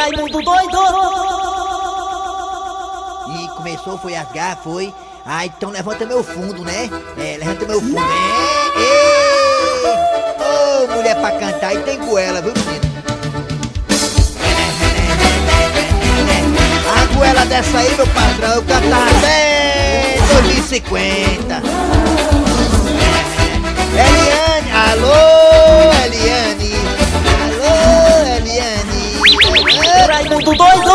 Raimundo doido! E começou, foi H, foi. Ah, então levanta meu fundo, né? É, levanta meu fundo. É. Ô, mulher pra cantar, e tem goela, viu, menino? A goela dessa aí, meu patrão, eu cantava até 2050. Eliane, alô, Eliane. Raimundo doido!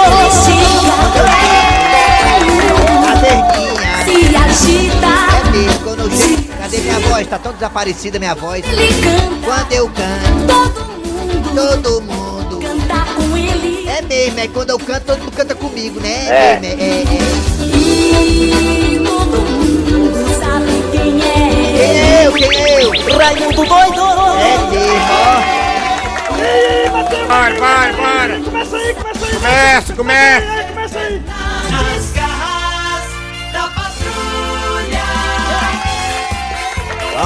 Caderninha. Se agita, É mesmo, quando eu chego. Cadê minha voz? Tá tão desaparecida minha voz. ele canta, Quando eu canto, todo mundo todo mundo. canta com ele. É mesmo, é quando eu canto, todo mundo canta comigo, né? É. mesmo, é, é, é. E todo mundo sabe quem é. Quem é eu? Quem é eu? Raimundo doido! É mesmo, ó. Bora, bora, bora! Começa começa começa aí! Nas garras da patrulha!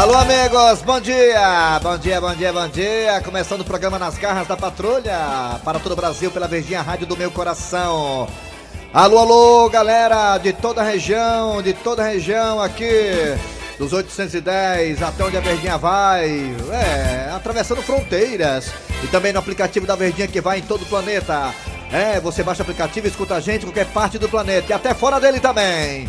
Alô, amigos, bom dia! Bom dia, bom dia, bom dia! Começando o programa Nas Garras da Patrulha para todo o Brasil pela Verdinha Rádio do Meu Coração. Alô, alô, galera de toda a região, de toda a região aqui, dos 810 até onde a Verdinha vai, é, atravessando fronteiras e também no aplicativo da Verdinha que vai em todo o planeta. É, você baixa o aplicativo e escuta a gente em qualquer parte do planeta e até fora dele também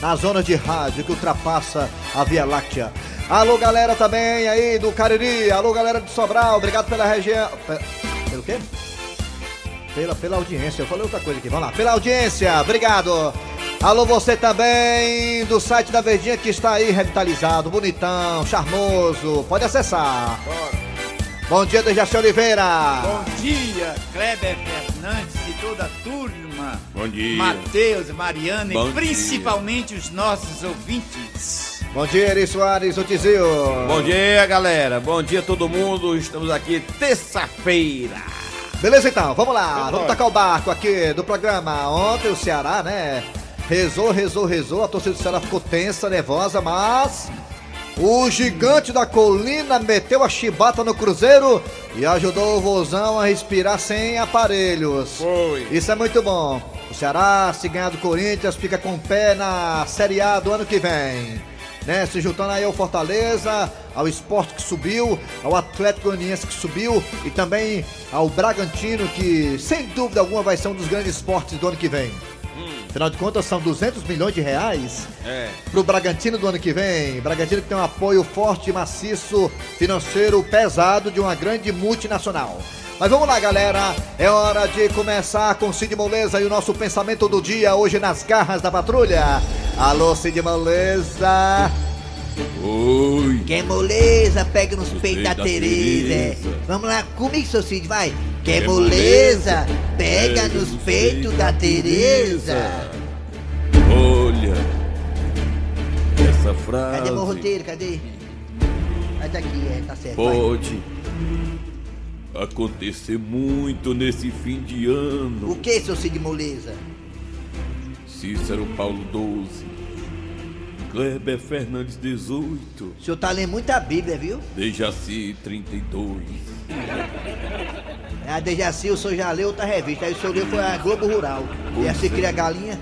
na zona de rádio que ultrapassa a Via Láctea. Alô, galera também aí do Cariri, alô, galera do Sobral, obrigado pela região. Pe- Pelo quê? Pela, pela audiência, eu falei outra coisa aqui, vamos lá. Pela audiência, obrigado. Alô, você também do site da Verdinha que está aí revitalizado, bonitão, charmoso, pode acessar. Bom dia, Dejaci Oliveira. Bom dia, Kleber Fernandes e toda a turma. Bom dia. Matheus, Mariana Bom e principalmente os nossos ouvintes. Bom dia, Eri Soares, o Tizio. Bom dia, galera. Bom dia, todo mundo. Estamos aqui terça-feira. Beleza então, vamos lá, vamos Vambora. tacar o barco aqui do programa. Ontem o Ceará, né? Rezou, rezou, rezou, a torcida do Ceará ficou tensa, nervosa, mas o gigante da colina meteu a chibata no Cruzeiro e ajudou o Vozão a respirar sem aparelhos. Foi. Isso é muito bom. O Ceará, se ganhar do Corinthians, fica com o pé na Série A do ano que vem. Né? Se juntando aí ao Fortaleza, ao Esporte que subiu, ao Atlético Goianiense que subiu e também ao Bragantino, que sem dúvida alguma vai ser um dos grandes esportes do ano que vem. Afinal de contas, são 200 milhões de reais É. pro Bragantino do ano que vem. Bragantino que tem um apoio forte e maciço financeiro pesado de uma grande multinacional. Mas vamos lá, galera. É hora de começar com Cid Moleza e o nosso pensamento do dia hoje nas garras da patrulha. Alô, Cid Moleza. Oi. Que moleza, pega nos peitos da da Tereza. é. Tereza. Vamos lá, comigo, seu Cid, vai. Que moleza, pega nos peitos da Tereza. Olha. Essa frase Cadê meu roteiro? Cadê? Ah, tá aqui, é, tá certo. vai. pode acontecer muito nesse fim de ano. O que, seu Cid Moleza? Cícero Paulo 12. Kleber Fernandes 18. O senhor tá lendo muita Bíblia, viu? Dejaci 32. A Dejaci, o senhor já leu outra revista. Aí o senhor leu foi a Globo Rural. E Pois assim é. cria galinha.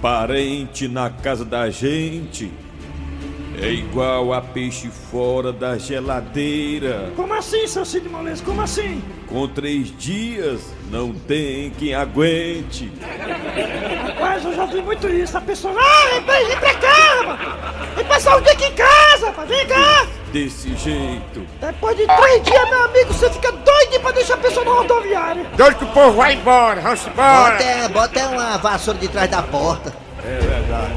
Parente na casa da gente é igual a peixe fora da geladeira. Como assim, seu Cid Moleza? Como assim? Com três dias não tem quem aguente. Rapaz, eu já vi muito isso. A pessoa, ah, vem pra, vem pra cá, mano. Vem passar um dia aqui em casa, rapaz. Vem cá. Desse jeito. Depois de três dias, meu amigo, você fica doido pra deixar a pessoa na rodoviária. Doido que o povo vai embora, vamos embora. Bota, bota uma vassoura de trás da porta. É verdade.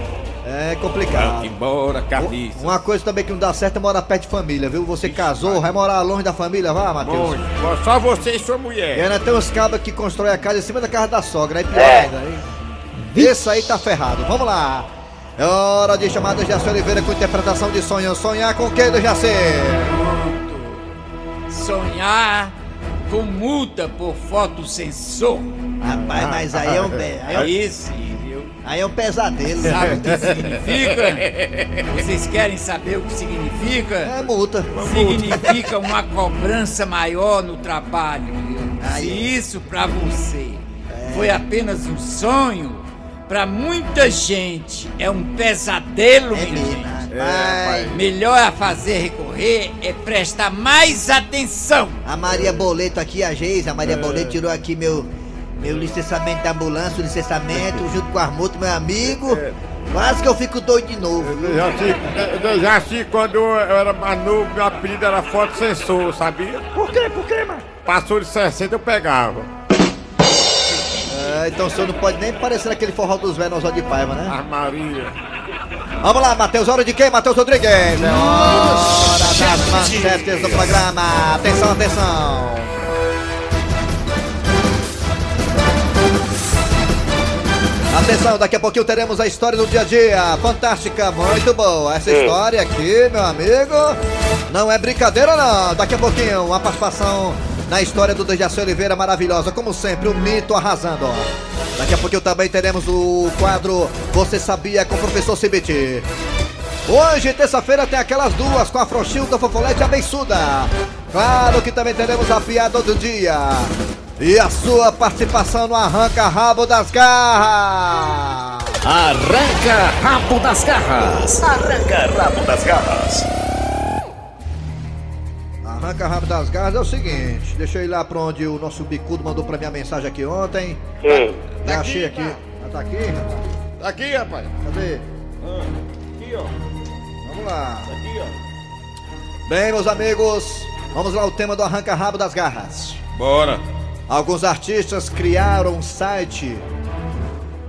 É Vai complicado. embora, carniça. Uma coisa também que não dá certo é morar perto de família, viu? Você casou, vai morar longe da família, vá, Matheus. Muito. Só você e sua E mulher. ainda tem uns cabos que constroem a casa em cima da casa da sogra, aí pior ainda, hein? Esse aí tá ferrado. Vamos lá. É hora de chamar do Jaci Oliveira com interpretação de sonho. Sonhar com quem do Jaci? Sonhar com multa por fotossensor. Rapaz, mas aí é um. Aí é um Aí sim, viu? Aí é um pesadelo. Sabe o que significa? Vocês querem saber o que significa? É multa. Significa uma cobrança maior no trabalho. Aí. Se isso pra você foi apenas um sonho, pra muita gente é um pesadelo, É. Vai. Melhor a fazer recorrer é prestar mais atenção. A Maria Boleto aqui, a Geisa, a É. Maria Boleto tirou aqui meu, meu licenciamento da ambulância, o licenciamento, junto com as multas, meu amigo. É. Quase que eu fico doido de novo. Eu já eu já assisti quando eu era mais novo, meu apelido era foto sensor, sabia? Por quê? Por quê, mano? Passou de 60 eu pegava. É, então o senhor não pode nem parecer aquele forró dos velhos Oswaldo de Paiva, né? A Maria. Vamos lá, Matheus, hora de quem? Matheus Rodrigues. É hora das manchetes do programa. Atenção, atenção. Atenção, daqui a pouquinho teremos a história do dia a dia. Fantástica, muito boa. Essa história aqui, meu amigo, não é brincadeira não. Daqui a pouquinho, uma participação na história do Dejaci Oliveira maravilhosa. Como sempre, o mito arrasando. Daqui a pouquinho também teremos o quadro Você Sabia com o professor CBT. Hoje, terça-feira, tem aquelas duas com a Frouxilda, Fofolete e a. Claro que também teremos a piada do dia. E a sua participação no Arranca Rabo das Garras. Arranca rabo das garras. Arranca rabo das garras. Arranca Rabo das Garras é o seguinte, deixa eu ir lá pra onde o nosso bicudo mandou pra mim a mensagem aqui ontem. Já achei aqui. Ah, tá aqui? Tá aqui, rapaz. Cadê? Aqui, ó. Vamos lá. Aqui, ó. Bem, meus amigos, vamos lá ao tema do Arranca Rabo das Garras. Bora. Alguns artistas criaram um site.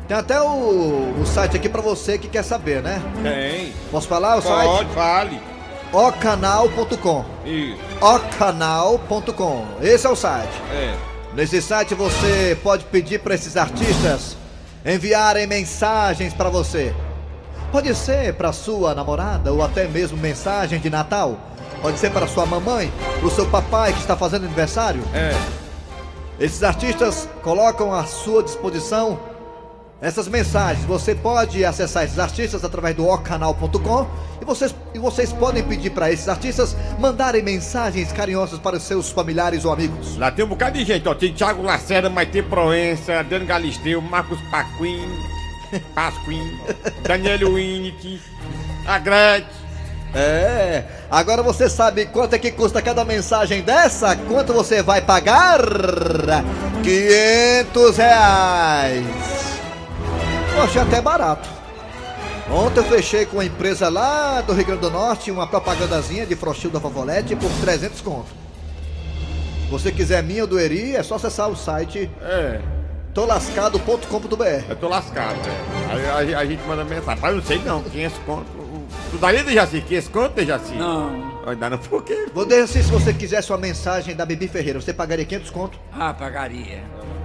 Tem até o, o site aqui pra você que quer saber, né? Tem. Posso falar o site? Pode, fale. ocanal.com. Isso. ocanal.com. Esse é o site. É. Nesse site você pode pedir para esses artistas enviarem mensagens para você. Pode ser para sua namorada ou até mesmo mensagem de Natal. Pode ser para sua mamãe, para o seu papai que está fazendo aniversário. É. Esses artistas colocam à sua disposição essas mensagens. Você pode acessar esses artistas através do ocanal.com e vocês, e vocês podem pedir para esses artistas mandarem mensagens carinhosas para os seus familiares ou amigos. Lá tem um bocado de gente, ó. Tem Thiago Lacerda, Maite Proença, Adriano Galisteu, Marcos Paquim, Pasquim, Daniel Winnick, a Gretchen. É, agora você sabe quanto é que custa cada mensagem dessa? Quanto você vai pagar? 500 reais. Poxa, até barato. Ontem eu fechei com uma empresa lá do Rio Grande do Norte uma propagandazinha de Frochilda Favolete por 300 conto. Se você quiser minha ou do Eri, é só acessar o site É, tolascado.com.br. eu tô lascado, né? Aí a, a gente manda mensagem. Mas eu não sei não, 500 conto. Tu daria de Jaci? 500 conto de Jaci? Não. Ainda não, por quê? Vou dizer assim, se você quisesse uma mensagem da Bibi Ferreira, você pagaria 500 conto? Ah, pagaria.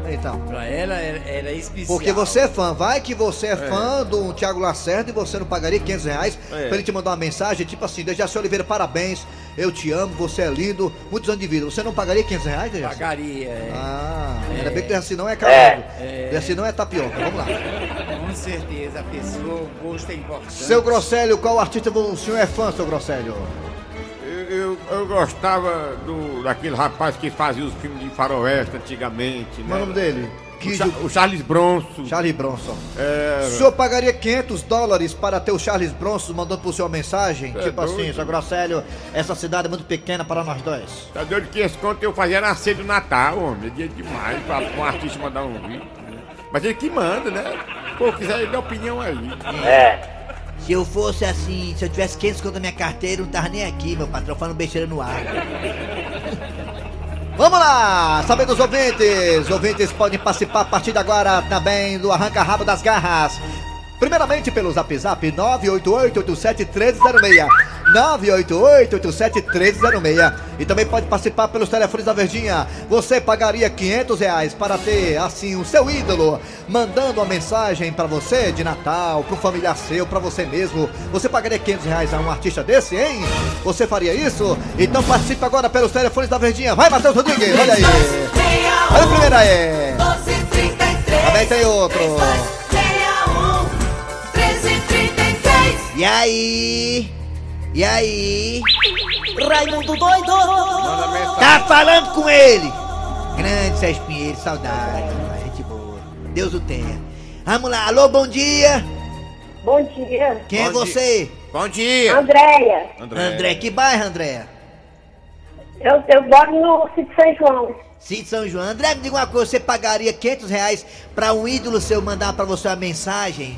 Então. Pra ela era, era especial. Porque você é fã, vai que você é, fã do Thiago Lacerda e você não pagaria 500 reais É. pra ele te mandar uma mensagem, tipo assim, Dejaci Oliveira, parabéns, eu te amo, você é lindo, muitos anos de vida. Você não pagaria 500 reais, Dejaci? Pagaria, é. Ah, ainda bem que Dejaci não é calado. É. Dejaci não é tapioca, vamos lá. Com certeza, a pessoa, o gosto é importante. Seu Grosselio, qual artista o senhor é fã, seu Grosselio? Eu, gostava do, daquele rapaz que fazia os filmes de faroeste antigamente, Qual é né? o nome dele? O, Que Cha- o Charles Bronson. Charlie Bronson. É, O senhor pagaria 500 dólares para ter o Charles Bronson mandando pro senhor uma mensagem? É tipo assim, doido. seu Grosselio, essa cidade é muito pequena para nós dois. Tá doido que esse conto eu fazia na ceia do Natal, homem. É dia demais pra, pra um artista mandar um vídeo. né? Mas ele que manda, né? Pô, quiser ele dá opinião aí. Se eu fosse assim, se eu tivesse 500 conto na minha carteira, não tava nem aqui, meu patrão, falando besteira no ar. Vamos lá, saber dos ouvintes. Ouvintes podem participar a partir de agora também do Arranca Rabo das Garras. Primeiramente pelo Zap Zap 988-87-1306. 988-87-1306. E também pode participar pelos telefones da Verdinha. Você pagaria 500 reais para ter, assim, o seu ídolo mandando uma mensagem para você de Natal, para um familiar seu, para você mesmo. Você pagaria 500 reais a um artista desse, hein? Você faria isso? Então participe agora pelos telefones da Verdinha. Vai, Matheus Rodrigues, olha aí. Olha a primeira aí. 1233 Também tem outro. E aí? E aí? Raimundo doido! Tá falando com ele! Grande Sérgio Pinheiro, saudade. Gente boa. Deus o tenha. Vamos lá, alô, bom dia! Bom dia. Quem é Bom dia. você? Bom dia. Andréia, André. André, que bairro, André? eu, eu moro no sítio São João. Cid São João. André, me diga uma coisa, você pagaria 500 reais pra um ídolo seu mandar pra você uma mensagem?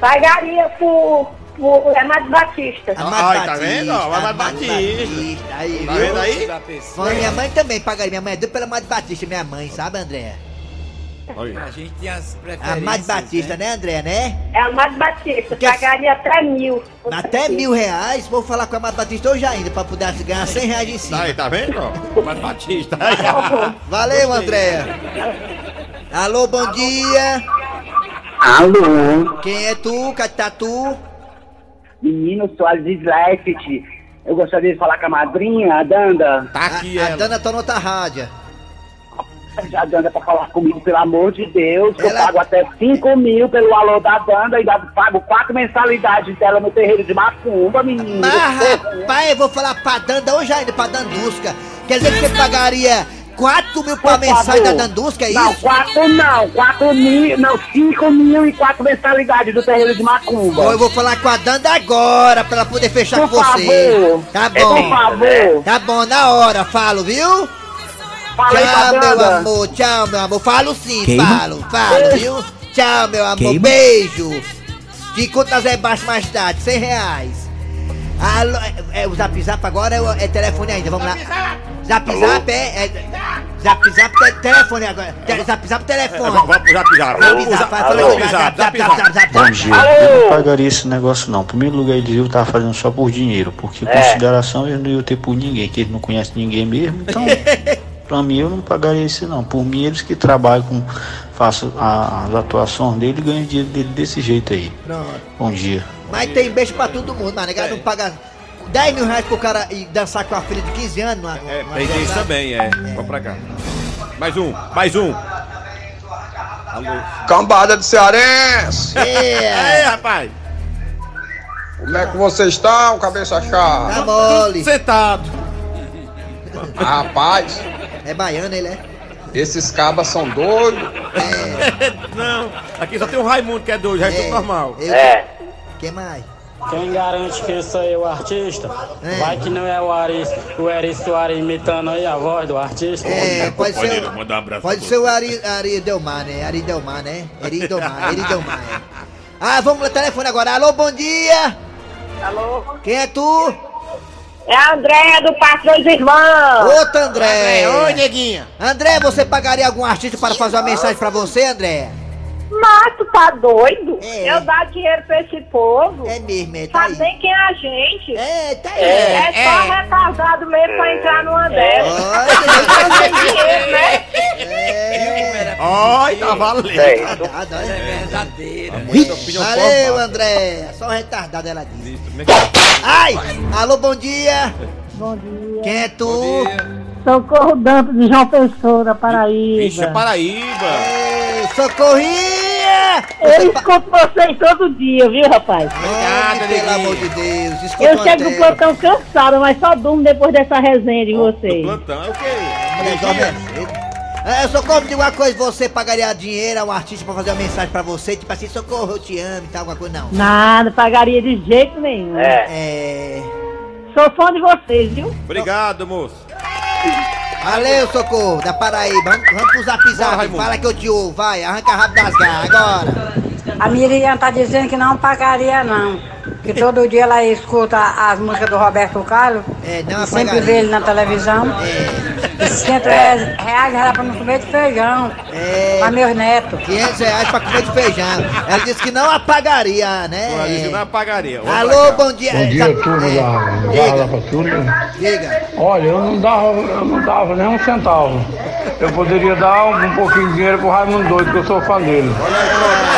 Pagaria por, por Amado Batista. Ai, tá vendo? Ó, Amado Batista. Aí, Tá viu? vendo aí? Minha mãe também pagaria. Minha mãe é doida pela Amado Batista, minha mãe, sabe, André? Olha. A gente tem as preferências. Amado Batista, né, André, né? É Amado Batista. Que- Pagaria até mil. Até mil reais, vou falar com a Amado Batista hoje ainda, pra poder ganhar 100 reais em Tá cima. aí, tá vendo? ó? Mas Batista. Valeu, André. Alô, bom dia. Alô, Quem é tu? Cadê tá tu? menino Soares Sleft. Eu gostaria de falar com a madrinha, a Danda. Tá aqui a, a ela. Dana tá noutra rádio. A Danda pra falar comigo, pelo amor de Deus. que Ela- Eu pago até 5 mil pelo alô da Danda e ainda pago quatro mensalidades dela no terreiro de Macumba, menino. Mas, rapaz, eu vou falar pra Danda hoje ainda, pra Dandusca. Quer dizer que você pagaria 4 mil pra Por mensagem da. Dandusca, é Não, isso? quatro não. Quatro mil, não, cinco mil e quatro mensalidades do terreiro de Macumba. Ou eu vou falar com a Danda agora, pra ela poder fechar Por com você. favor. Tá Por bom. favor. Tá bom, na hora, falo, viu? Fala aí Tchau, meu Danda. amor, tchau, meu amor. Falo sim, Queima? falo, falo, viu? Tchau, meu amor, Queima? beijo. Te conto nas embaixo mais tarde, 100 reais. Alô, é, é, o zap zap agora é, é telefone ainda, vamos lá. Zap zap é, é. Zap zap é telefone agora. Te- Zap zap telefone. Vamos vamos pro zap zap. Zap zap, Zap Bom dia. Eu não pagaria esse negócio não. Primeiro lugar, ele viu que tava fazendo só por dinheiro, porque consideração eu não ia ter por ninguém, que ele não conhece ninguém mesmo. Então, pra mim eu não pagaria isso não. Por mim, eles que trabalham com. façam a- as atuações dele e ganham dinheiro dele desse jeito aí. Pronto. Bom dia. Mas tem beijo pra todo mundo, mano. Negado não paga 10 mil reais pro cara ir dançar com a filha de 15 anos. Numa, É, numa tem isso dançada. também, é. Vamos pra cá. Mais um, mais um. Alô. Cambada de cearense! É, Ei, rapaz. Como é que você está, o cabeça tá chata? mole. Sentado. Rapaz, É baiano, ele é? esses cabas são doidos. Não, aqui só tem o Raimundo que é doido, é, tudo normal. Eu, é. Quem mais? Quem garante que esse aí é o artista? É. Vai que não é o Ari, o Eri Soares imitando aí a voz do artista? É, pode ser. Mandar um abraço Pode ser o Ari, Ari Delmar, né? Ari Delmar, né? Ari Delmar, Ari Delmar. é. Ah, vamos no telefone agora. Alô, bom dia! Alô? Quem é tu? É a Andréia do Parque dos Irmãos. Outro André. Oi, neguinha. André, você pagaria algum artista para fazer uma mensagem pra você, André? Mas tu tá doido? É. Eu dar dinheiro pra esse povo? É mesmo, é, tá Sabe aí. bem quem é a gente? É, tá aí. É, só retardado mesmo pra entrar numa dessas. Olha, Não tem dinheiro, né? é. Oi, tá valendo. Retardado, Ela é olha. verdadeira. Muita opinião Valeu. André. Só um retardado, ela disse. É é? Ai! Alô, bom dia! Bom dia. Quem é tu? Bom dia. Socorro Dantas de João Pessoa, da Paraíba. Vixe, é Paraíba. Ei, socorrinha! Eu escuto vocês todo dia, viu, rapaz? Obrigado, pelo amor de Deus. Eu chego do plantão cansada, mas só durmo depois dessa resenha de vocês. plantão, é o quê? É, socorro, me diga uma coisa, você pagaria dinheiro a um artista pra fazer uma mensagem pra você, tipo assim, socorro, eu te amo e tal, alguma coisa, não. Nada, pagaria de jeito nenhum. É. Sou fã de vocês, viu? Obrigado, moço. Valeu, socorro, da Paraíba. Vamos, vamos pro zap zap. Fala que eu te ouvo, vai, arranca rabo das garras agora. A Miriam tá dizendo que não pagaria, não. Que todo dia ela escuta as músicas do Roberto Carlos. É, não e sempre vê ele na televisão. É, E 500 reais, reais era pra não comer de feijão. é. Pra meus netos. 500 reais pra comer de feijão. Ela disse que não apagaria, né? Ela disse que não apagaria. Vamos Alô, cá. bom dia. Bom dia, turma é, da Diga, Patrulha. diga. Olha, eu não dava, eu não dava nem um centavo. Eu poderia dar um, um pouquinho de dinheiro pro Raimundo Doido, que eu sou fã dele.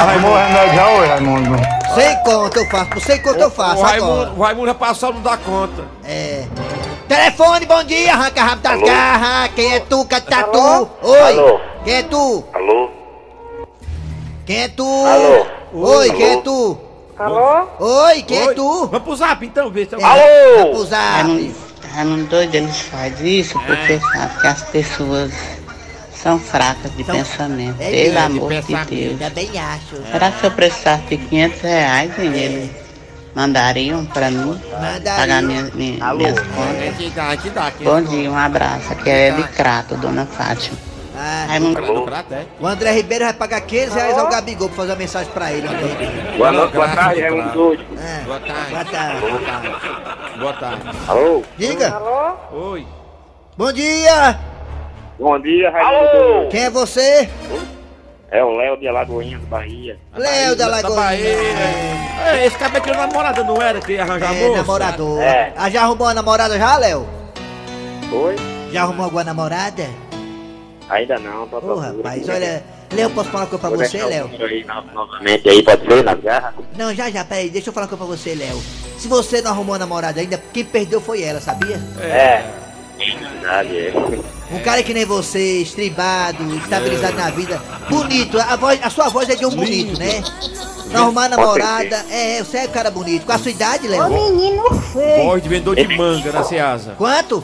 Arrumou o remédio já, oi, Raimundo? Sem conta eu faço, por sem conta eu faço O agora. Raimundo, o Raimundo já passou, não dá conta. É. Telefone, bom dia, arranca rabo das garras. Quem é tu, Catatu? Alô? Oi. Alô? Quem é tu? Alô? Quem é tu? Alô? Oi, Alô? quem é tu? Alô? Oi, quem é tu? Vamos pro zap então, ver se É, vai pro zap. Raimundo, Raimundo doido, eles fazem isso porque sabe que as pessoas são fracas de São- pensamento. É Pelo mesmo, amor de pensamento. Deus. Também acho. Será que se eu precisasse de 500 reais, hein, eles mandariam pra mim Mandariam. pagar minha, minha, minhas É contas? dá, é que dá. que- Bom dia, um abraço. Aqui é de Crato, dona Fátima. Ah, Raimundo, é? o André Ribeiro vai pagar 500 reais ao Gabigol pra fazer uma mensagem pra ele. André Ribeiro. Boa noite, boa tarde, é um doido. É. Boa tarde. Boa tarde. Boa tarde. Alô? Diga. Alô? Oi. Bom dia. Bom dia, Raimundo. Quem é você? É o Léo de Alagoinha, Bahia. Léo da Da Bahia. Lagoinha. É, esse cabelo tinha namorada, não era? Que ia arranjar É, moça? namorador. É. Ah, já arrumou a namorada já, Léo? Oi? Já arrumou alguma namorada? Ainda não, tô Ô, rapaz, olha... Léo, posso falar uma coisa pra Vou você, Léo? aí novamente aí, pode ser, nas garras? Não, já, já, peraí, deixa eu falar uma coisa pra você, Léo. Se você não arrumou a namorada ainda, quem perdeu foi ela, sabia? É. Verdade, é. Um cara que nem você, estribado, estabilizado na vida, bonito, a, voz, a sua voz é de um bonito, né? Não arrumar namorada, é, você é um cara bonito. Com a sua idade, Léo? menino feio. Voz de vendedor de manga na Ceasa. Quanto?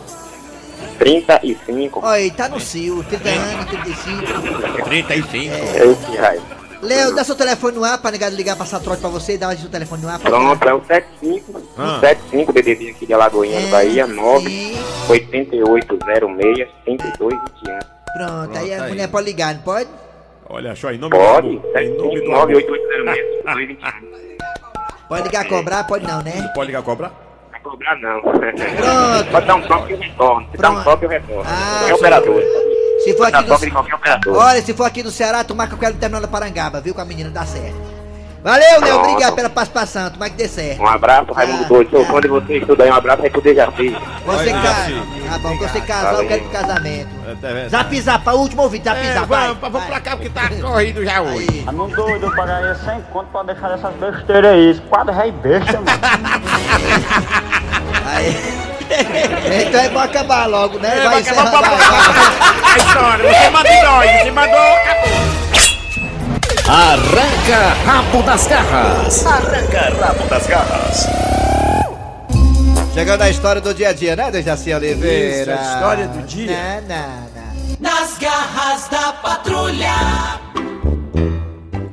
35. Olha aí, tá no cio, 30 anos, 35. 35. É esse raio. Léo, dá seu telefone no ar pra negar ligar passar trote pra você, dá seu telefone no ar. pra Pronto, é o 75. Ah. 75 DDD aqui de Alagoinha, É, Bahia, 9 sim. 8806 5221. Pronto, aí a Pronto, aí. mulher pode ligar, não pode? Olha só, em nome Pode? do amor. Em nome 75 do amor. 98806 5221. Pode ligar a cobrar, pode não, né? Pode ligar cobrar? Vai cobrar não. Pronto. Pode dar um toque e eu retorno. Se dá um toque eu retorno. Ah, qualquer operador. Se for aqui de do... Olha, se for aqui do Ceará, tu marca com ela no terminal da Parangaba, viu? Com a menina, dá certo. Valeu, Léo, obrigado pela participação, tomara que dê certo. Um abraço, Raimundo Ah, Doido. Sou fã de vocês, tudo aí. Um abraço aí pro Dejaci. Você casa. Tá bom, você casou, eu quero pro casamento. É, tá vendo? Zap zap, último ouvido, zap É, zap, vamos, vamos pra cá porque tá corrido já hoje. Raimundo doido, eu pagaria 100 conto pra deixar essas besteiras aí. Esse quadro é besta, mano. Aí. Então é bom acabar logo, né? É, vai acabar pra- vai. A história, você mandou nós, você mandou, acabou. Arranca rabo das garras. Arranca rabo das garras. Chegando a história do dia a dia, né, Dejaci Oliveira? Isso, a história do dia. Não, não, não. Nas garras da patrulha.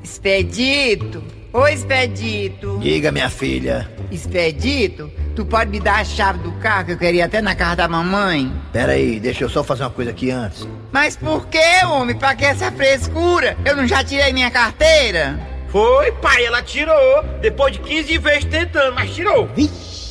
Expedito! Ô Expedito! Diga, minha filha. Expedito, tu pode me dar a chave do carro que eu queria até na casa da mamãe? Pera aí, deixa eu só fazer uma coisa aqui antes. Mas por que, homem? Pra que essa frescura? Eu não já tirei minha carteira? Foi, pai, ela tirou. Depois de 15 vezes tentando, mas tirou.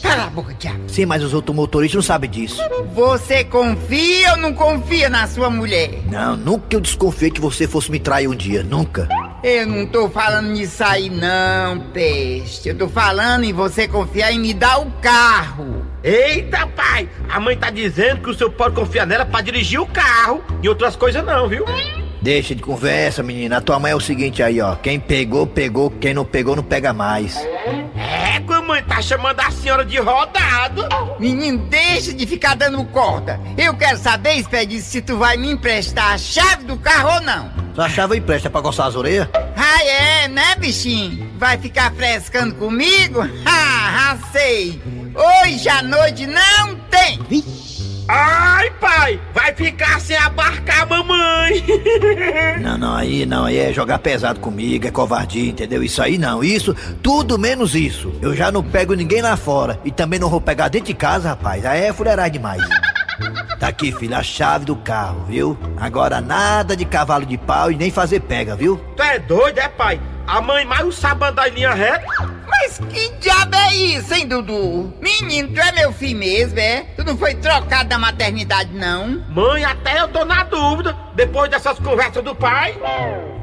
Cala a boca, diabo! Sim, mas os outros motoristas não sabem disso. Você confia ou não confia na sua mulher? Não, nunca eu desconfiei que você fosse me trair um dia, nunca. Eu não tô falando nisso aí não, peste. Eu tô falando em você confiar em me dar o carro. Eita, pai! A mãe tá dizendo que o senhor pode confiar nela pra dirigir o carro e outras coisas não, viu? Deixa de conversa, menina. A tua mãe é o seguinte aí, ó. Quem pegou, pegou. Quem não pegou, não pega mais. É, a mãe tá chamando a senhora de rodado. Menino, deixa de ficar dando corda. Eu quero saber, Expedito, se tu vai me emprestar a chave do carro ou não. Sua chave empresta pra coçar as orelhas? Ah, é, né, bichinho? Vai ficar frescando comigo? Ah, sei. Hoje à noite não tem. Ai, pai! Vai ficar sem abarcar a mamãe! Não, não, aí não, aí é jogar pesado comigo, é covardia, entendeu? Isso aí não, isso, tudo menos isso. Eu já não pego ninguém lá fora e também não vou pegar dentro de casa, rapaz. Aí é fuleirar demais. Tá aqui, filho, a chave do carro, viu? Agora nada de cavalo de pau e nem fazer pega, viu? Tu é doido, é, pai? A mãe mais sabe andar em linha reta? Mas que diabo é isso, hein, Dudu? Menino, tu é meu filho mesmo, é? Tu não foi trocado da maternidade, não? Mãe, até eu tô na dúvida, depois dessas conversas do pai.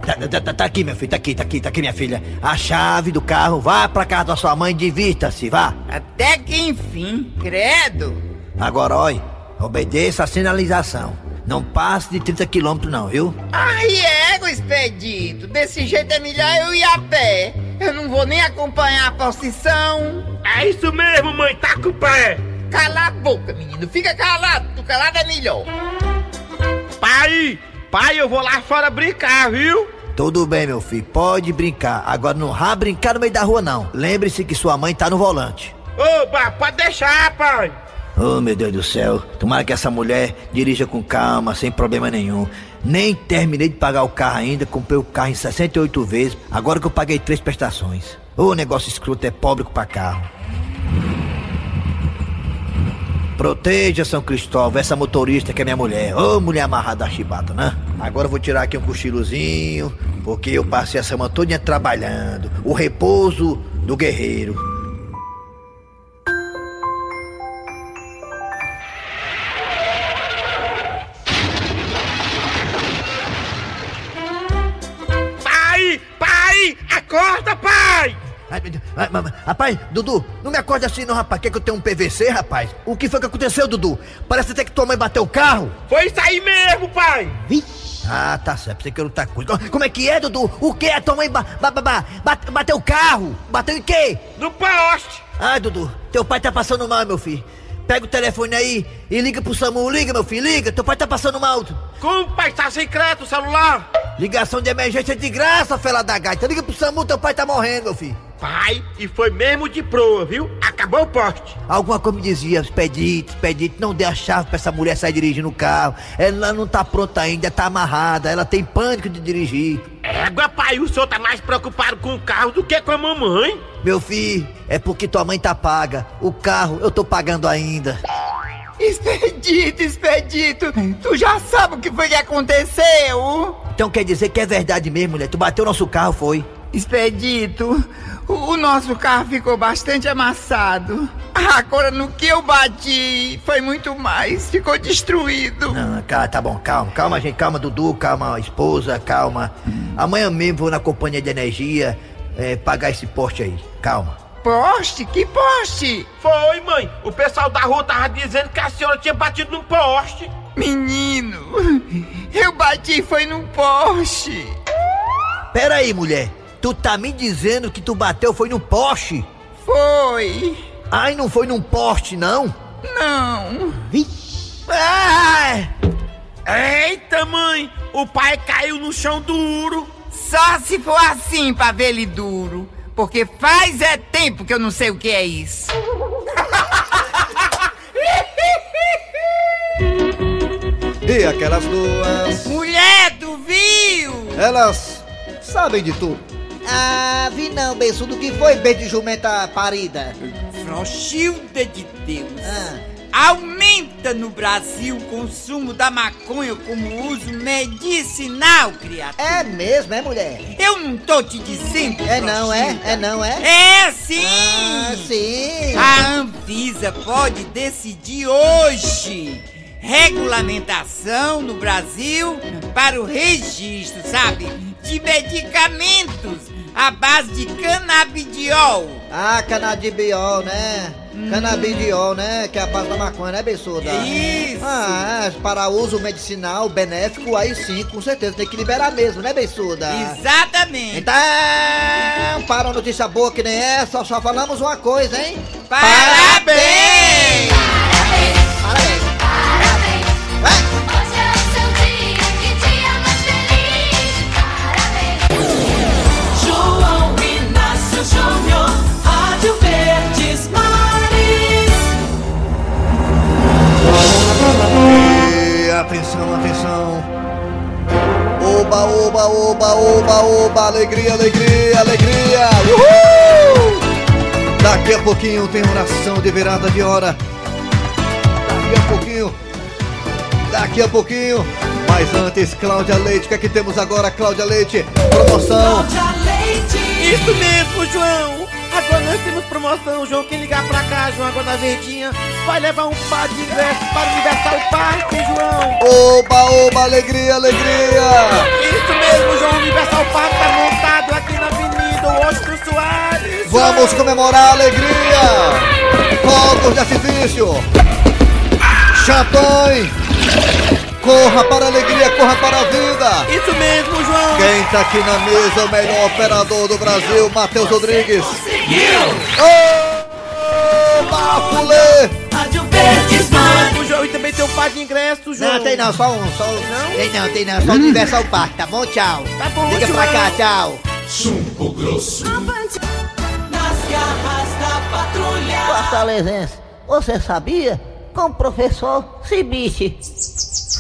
Tá, tá, tá, tá aqui, meu filho, tá aqui, tá aqui, tá aqui, minha filha. A chave do carro, vá pra casa da sua mãe, divirta-se, vá. Até que enfim, credo. Agora, olha, obedeça a sinalização. Não passe de 30 quilômetros não, viu? Ai, ego, expedito. Desse jeito é melhor eu ir a pé. Eu não vou nem acompanhar a procissão. É isso mesmo, mãe, tá com o pé. Cala a boca, menino. Fica calado. Tu calado é melhor. Pai, pai, eu vou lá fora brincar, viu? Tudo bem, meu filho, pode brincar. Agora não vá brincar no meio da rua, não. Lembre-se que sua mãe tá no volante. Ô, pai, pode deixar, pai. Oh, meu Deus do céu. Tomara que essa mulher dirija com calma, sem problema nenhum. Nem terminei de pagar o carro ainda, comprei o carro em 68 vezes, agora que eu paguei três prestações. O negócio escroto é pobre pra carro. Proteja São Cristóvão, essa motorista que é minha mulher. Ô, mulher amarrada da chibata, né? Agora eu vou tirar aqui um cochilozinho, porque eu passei a semana toda trabalhando. O repouso do guerreiro. Rapaz, Dudu, não me acorde assim não, rapaz. Quer que eu tenha um PVC, rapaz? O que foi que aconteceu, Dudu? Parece até que tua mãe bateu o carro. Foi isso aí mesmo, pai. Ah, tá certo. Você quer lutar com isso. Como é que é, Dudu? O que? A tua mãe ba ba ba ba- bate- bateu o carro? Bateu em quê? No poste. Ai, Dudu, teu pai tá passando mal, meu filho. Pega o telefone aí e liga pro SAMU. Liga, meu filho, liga. Teu pai tá passando mal. Como, pai, tá sem crédito o celular? Ligação de emergência de graça, fela da gaita. Liga pro SAMU, teu pai tá morrendo, meu filho. Pai, e foi mesmo de proa, viu? Acabou o poste. Alguma coisa me dizia, Expedite, Expedite, não dê a chave pra essa mulher sair dirigindo o carro. Ela não tá pronta ainda, tá amarrada, ela tem pânico de dirigir. Égua, pai, o senhor tá mais preocupado com o carro do que com a mamãe. Meu filho, é porque tua mãe tá paga. O carro eu tô pagando ainda. Expedito, Expedito, tu já sabe o que foi que aconteceu? Então quer dizer que é verdade mesmo, mulher? Tu bateu nosso carro, foi? Expedito, o, nosso carro ficou bastante amassado. Agora no que eu bati foi muito mais, ficou destruído. Não, cara, tá bom, calma, calma, gente, calma, Dudu, calma, esposa, calma. Amanhã mesmo vou na companhia de energia é, pagar esse poste aí, calma. Poste? Que poste? Foi, mãe. O pessoal da rua tava dizendo que a senhora tinha batido num poste. Menino, eu bati foi num poste. Pera aí, mulher, tu tá me dizendo que tu bateu foi no poste? Foi. Ai, não foi num poste, não? Não. Ai! Eita, mãe! O pai caiu no chão duro. Só se for assim pra ver ele duro. Porque faz é tempo que eu não sei o que é isso. E aquelas duas, Mulher, tu viu? elas sabem de tudo. Ah, vi não, Bessudo, que foi bem de jumenta parida? Frouxilda de Deus. Ah. Aumenta no Brasil o consumo da maconha como uso medicinal, criatura. É mesmo, é mulher? Eu não tô te dizendo. É não, é? É não, é? É sim! Ah, sim! A Anvisa pode decidir hoje regulamentação no Brasil para o registro, sabe, de medicamentos à base de canabidiol. Ah, canabidiol, né? Canabidiol, né? Que é a base da maconha, né, Bessuda? Isso. Ah, é, para uso medicinal, benéfico, aí sim, com certeza. Tem que liberar mesmo, né, Bessuda? Exatamente. Então, para uma notícia boa que nem essa, só falamos uma coisa, hein? Parabéns! Atenção, atenção. Oba, oba, oba, oba, oba, alegria, alegria, alegria. Uhul! Daqui a pouquinho tem oração de virada de hora. Daqui a pouquinho. Daqui a pouquinho. Mas antes, Cláudia Leite, o que é que temos agora, Cláudia Leite? Promoção. Cláudia Leite. Isso mesmo, João. Agora nós temos promoção, João. Quem ligar pra cá, João, agora na verdinha, vai levar um par de ingressos para o Universal Park, João. Oba, oba, alegria, alegria! Isso mesmo, João. O Universal Park tá montado aqui na Avenida Oscar Soares. Vamos comemorar a alegria! Fogos de artifício! Champanhe! Corra para a alegria, corra para a vida! Isso mesmo, João. Quem tá aqui na mesa é o melhor operador do Brasil, Matheus Rodrigues! Conseguiu. Ô, Mafulê! Rádio Verdes Não, e também tem um par de ingressos, João. Não, tem não, só um, só um. Não? Tem não, tem não, só o Universal Park, tá bom? Tchau. Tá bom, Liga pra João. cá, tchau. Chumbo grosso. Nas garras da patrulha. Fortalezense, você sabia? Com o professor Cibite.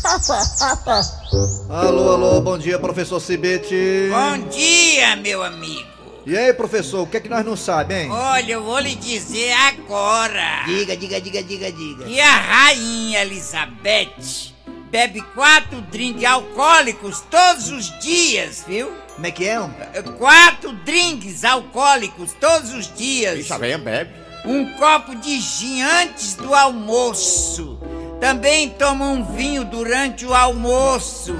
Alô, alô, bom dia, professor Cibete. Bom dia, meu amigo. E aí, professor, o que é que nós não sabemos, hein? Olha, eu vou lhe dizer agora. Diga, diga, diga, diga, diga. Que a rainha Elizabeth bebe quatro drinks alcoólicos todos os dias, viu? Como é que é? Um? Quatro drinks alcoólicos todos os dias. Bicha velha bebe. Um copo de gin antes do almoço. Também toma um vinho durante o almoço.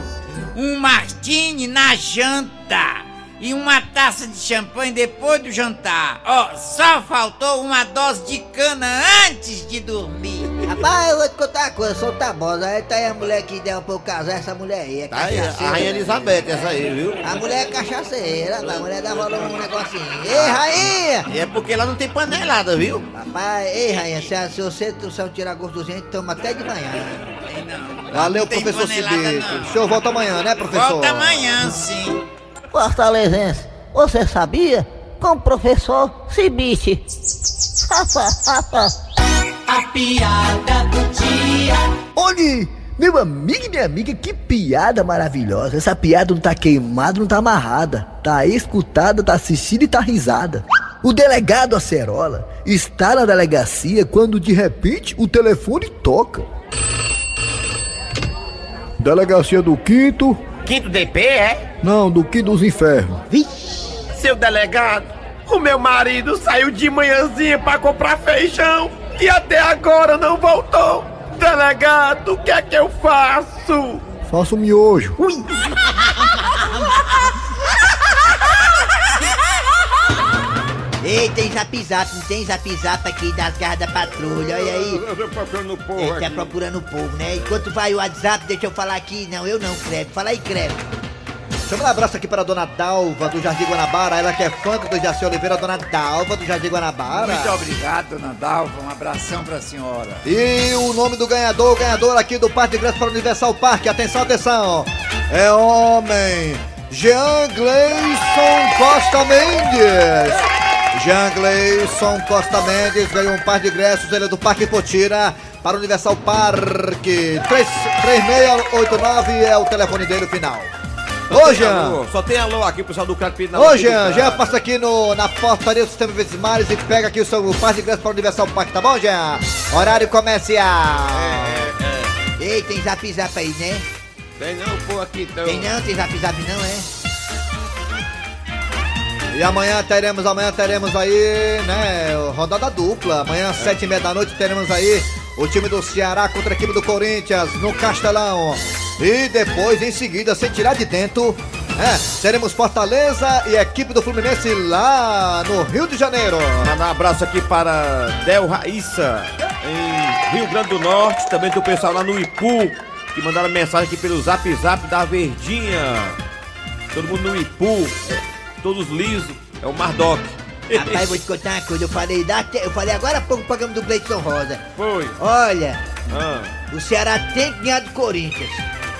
Um martini na janta. E uma taça de champanhe depois do jantar. Ó, só faltou uma dose de cana antes de dormir. Rapaz, eu vou te contar uma coisa, sou tabosa. Aí tá aí a mulher que deu pra eu casar, essa mulher aí. É Tá aí, a Rainha Elizabeth, essa aí, viu? A mulher é cachaceira, rapaz. A mulher dá valor num negocinho. Ei, rainha! E é porque lá não tem panelada, viu? Rapaz, ei, rainha, se, se você trouxer um a gente toma até de manhã. Valeu, Não tem professor panelada, Cibete. não. O senhor volta amanhã, né, professor? Volta amanhã, sim. Fortalezense, você sabia? Com o professor Cibite. A piada do dia. Olhe, meu amigo e minha amiga, que piada maravilhosa. Essa piada não tá queimada, não tá amarrada. Tá escutada, tá assistida e tá risada. O delegado Acerola está na delegacia quando de repente o telefone toca. Delegacia do Quinto. Quinto DP, é? Não, do Quinto dos Infernos. Seu delegado, o meu marido saiu de manhãzinha pra comprar feijão e até agora não voltou. Delegado, o que é que eu faço? Faça o miojo. Ei, tem zap zap, não tem zap zap aqui das garras da patrulha, olha aí. Eu tô procurando o povo Ele tá aqui. procurando o povo, né? Enquanto vai o WhatsApp, deixa eu falar aqui. Não, eu não, Creve. Fala aí, Creve. Chama um abraço aqui para a dona Dalva do Jardim Guanabara, ela que é fã do Jaci Oliveira, dona Dalva do Jardim Guanabara. Muito obrigado, dona Dalva. Um abração pra senhora. E o nome do ganhador, o ganhador aqui do Parque de Ingresso para o Universal Parque, atenção, atenção, é homem, Jean Gleison Costa Mendes. Jean Gleison Costa Mendes ganhou um par de ingressos, ele é do Parque Potira para o Universal Parque. 3- 3689 é o telefone dele, o final. Ô, Jean! alô, Só tem alô aqui, pessoal do Campo na Ô, Jean, Jean, passa aqui no, na portaria do Sistema Verdes Mares e pega aqui o seu par de ingresso para o Universal Parque, tá bom, Jean? Horário comercial. Ei, tem zap zap aí, né? Tem não, pô, aqui então. Tem não, tem zap zap não, é? E amanhã teremos, amanhã teremos aí, né, rodada dupla. Amanhã, sete e meia da noite, teremos aí o time do Ceará contra a equipe do Corinthians no Castelão. E depois, em seguida, sem tirar de dentro, é, teremos Fortaleza e a equipe do Fluminense lá no Rio de Janeiro. Mandar um abraço aqui para Del Raíssa, em Rio Grande do Norte. Também tem o pessoal lá no Ipu, que mandaram mensagem aqui pelo zap zap da Verdinha. Todo mundo no Ipu, todos lisos. É o Mardoc. Rapaz, vou te contar uma coisa. Eu falei, até- eu falei agora há pouco no programa do Gleison Rosa. Foi. Olha, Ah, o Ceará tem que ganhar do Corinthians.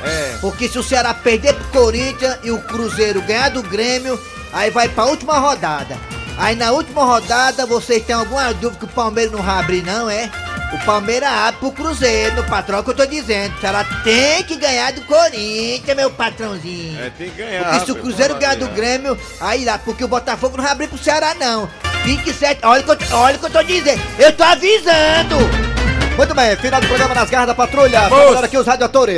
é. Porque se o Ceará perder pro Corinthians e o Cruzeiro ganhar do Grêmio, aí vai pra última rodada. Aí na última rodada, vocês têm alguma dúvida que o Palmeiras não vai abrir, não, é? O Palmeiras abre pro Cruzeiro, no patrão que eu tô dizendo. Ceará tem que ganhar do Corinthians, meu patrãozinho. É, tem que ganhar. Porque se o Cruzeiro ganhar do Grêmio, aí lá, porque o Botafogo não vai abrir pro Ceará, não. Fique certo, olha o que eu, olha o que eu tô dizendo. Eu tô avisando. Muito bem, final do programa nas garras da patrulha. Vamos aqui os radioatores.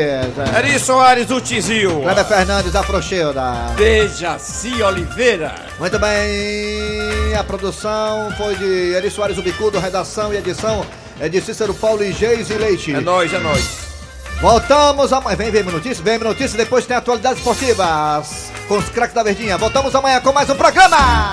Eri Soares, o Tizil. Kleber Fernandes, Afrochilda. Dejaci Oliveira. Muito bem, a produção foi de Eri Soares Ubicudo, redação e edição é de Cícero Paulo e Geise Leite. É nóis, é nóis. Voltamos amanhã. Vem, vem notícias, vem notícias, depois tem atualidades esportivas com os craques da Verdinha. Voltamos amanhã com mais um programa.